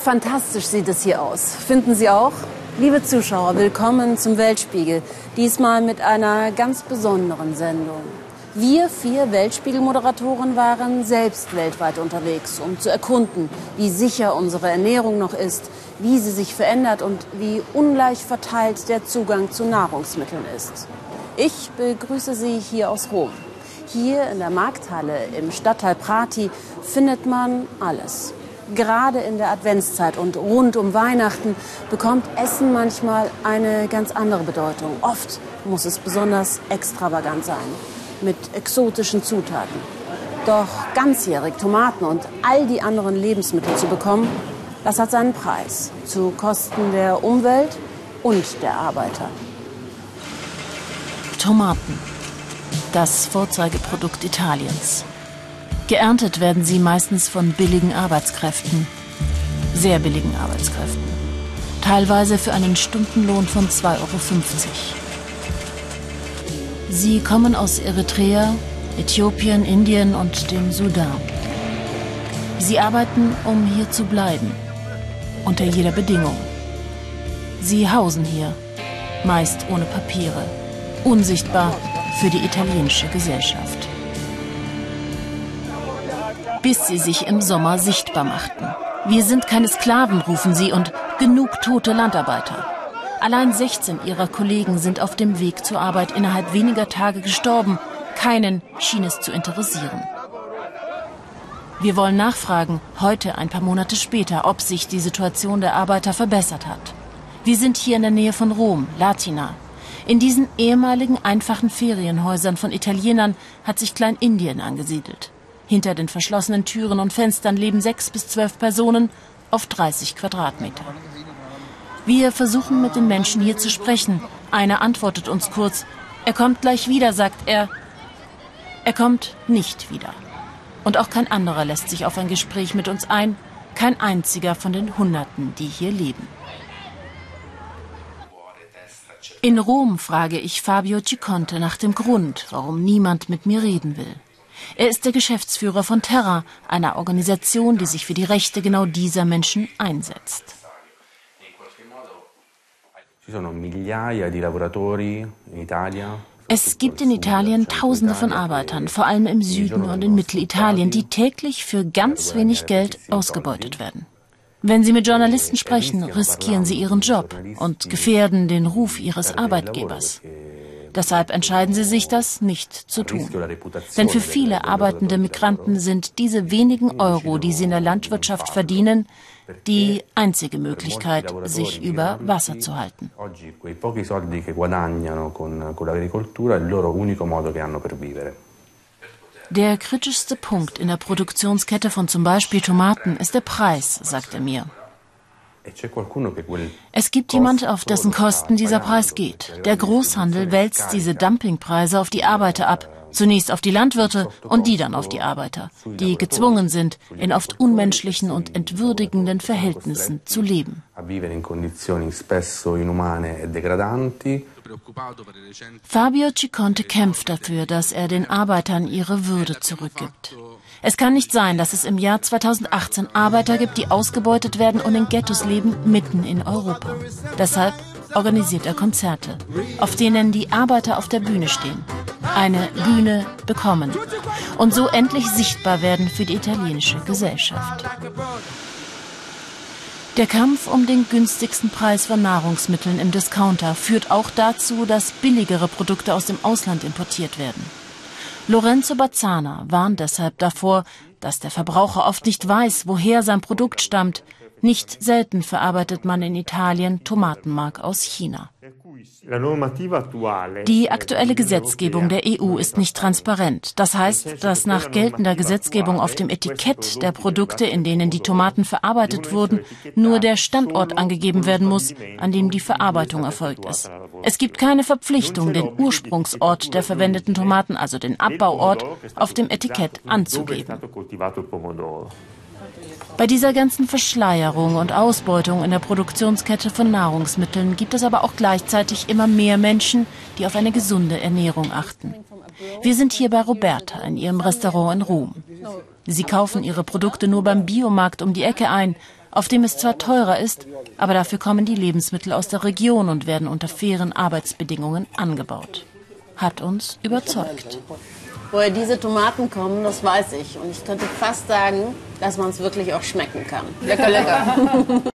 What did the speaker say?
Fantastisch sieht es hier aus. Finden Sie auch? Liebe Zuschauer, willkommen zum Weltspiegel. Diesmal mit einer ganz besonderen Sendung. Wir vier Weltspiegel-Moderatoren waren selbst weltweit unterwegs, um zu erkunden, wie sicher unsere Ernährung noch ist, wie sie sich verändert und wie ungleich verteilt der Zugang zu Nahrungsmitteln ist. Ich begrüße Sie hier aus Rom. Hier in der Markthalle im Stadtteil Prati findet man alles. Gerade in der Adventszeit und rund um Weihnachten bekommt Essen manchmal eine ganz andere Bedeutung. Oft muss es besonders extravagant sein, mit exotischen Zutaten. Doch ganzjährig Tomaten und all die anderen Lebensmittel zu bekommen, das hat seinen Preis. Zu Kosten der Umwelt und der Arbeiter. Tomaten. Das Vorzeigeprodukt Italiens. Geerntet werden sie meistens von billigen Arbeitskräften. Sehr billigen Arbeitskräften. Teilweise für einen Stundenlohn von 2,50 Euro. Sie kommen aus Eritrea, Äthiopien, Indien und dem Sudan. Sie arbeiten, um hier zu bleiben. Unter jeder Bedingung. Sie hausen hier, meist ohne Papiere, unsichtbar für die italienische Gesellschaft bis sie sich im Sommer sichtbar machten. Wir sind keine Sklaven, rufen sie, und genug tote Landarbeiter. Allein 16 ihrer Kollegen sind auf dem Weg zur Arbeit innerhalb weniger Tage gestorben. Keinen schien es zu interessieren. Wir wollen nachfragen, heute ein paar Monate später, ob sich die Situation der Arbeiter verbessert hat. Wir sind hier in der Nähe von Rom, Latina. In diesen ehemaligen einfachen Ferienhäusern von Italienern hat sich Kleinindien angesiedelt. Hinter den verschlossenen Türen und Fenstern leben sechs bis zwölf Personen auf 30 Quadratmeter. Wir versuchen mit den Menschen hier zu sprechen. Einer antwortet uns kurz. Er kommt gleich wieder, sagt er. Er kommt nicht wieder. Und auch kein anderer lässt sich auf ein Gespräch mit uns ein. Kein einziger von den Hunderten, die hier leben. In Rom frage ich Fabio Ciconte nach dem Grund, warum niemand mit mir reden will. Er ist der Geschäftsführer von Terra, einer Organisation, die sich für die Rechte genau dieser Menschen einsetzt. Es gibt in Italien Tausende von Arbeitern, vor allem im Süden und in Mittelitalien, die täglich für ganz wenig Geld ausgebeutet werden. Wenn Sie mit Journalisten sprechen, riskieren Sie Ihren Job und gefährden den Ruf Ihres Arbeitgebers. Deshalb entscheiden sie sich, das nicht zu tun. Denn für viele arbeitende Migranten sind diese wenigen Euro, die sie in der Landwirtschaft verdienen, die einzige Möglichkeit, sich über Wasser zu halten. Der kritischste Punkt in der Produktionskette von zum Beispiel Tomaten ist der Preis, sagt er mir. E es gibt jemand, auf dessen Kosten dieser Preis geht. Der Großhandel wälzt diese Dumpingpreise auf die Arbeiter ab. Zunächst auf die Landwirte und die dann auf die Arbeiter, die gezwungen sind, in oft unmenschlichen und entwürdigenden Verhältnissen zu leben. Fabio Ciconte kämpft dafür, dass er den Arbeitern ihre Würde zurückgibt. Es kann nicht sein, dass es im Jahr 2018 Arbeiter gibt, die ausgebeutet werden und in Ghettos leben, mitten in Europa. Deshalb organisiert er Konzerte, auf denen die Arbeiter auf der Bühne stehen. Eine Bühne bekommen und so endlich sichtbar werden für die italienische Gesellschaft. Der Kampf um den günstigsten Preis von Nahrungsmitteln im Discounter führt auch dazu, dass billigere Produkte aus dem Ausland importiert werden. Lorenzo Bazzana warnt deshalb davor, dass der Verbraucher oft nicht weiß, woher sein Produkt stammt. Nicht selten verarbeitet man in Italien Tomatenmark aus China. Die aktuelle Gesetzgebung der EU ist nicht transparent. Das heißt, dass nach geltender Gesetzgebung auf dem Etikett der Produkte, in denen die Tomaten verarbeitet wurden, nur der Standort angegeben werden muss, an dem die Verarbeitung erfolgt ist. Es gibt keine Verpflichtung, den Ursprungsort der verwendeten Tomaten, also den Abbauort, auf dem Etikett anzugeben. Bei dieser ganzen Verschleierung und Ausbeutung in der Produktionskette von Nahrungsmitteln gibt es aber auch gleichzeitig immer mehr Menschen, die auf eine gesunde Ernährung achten. Wir sind hier bei Roberta in ihrem Restaurant in Rom. Sie kaufen ihre Produkte nur beim Biomarkt um die Ecke ein, auf dem es zwar teurer ist, aber dafür kommen die Lebensmittel aus der Region und werden unter fairen Arbeitsbedingungen angebaut. Hat uns überzeugt. Woher diese Tomaten kommen, das weiß ich. Und ich könnte fast sagen, dass man es wirklich auch schmecken kann. Lecker, lecker.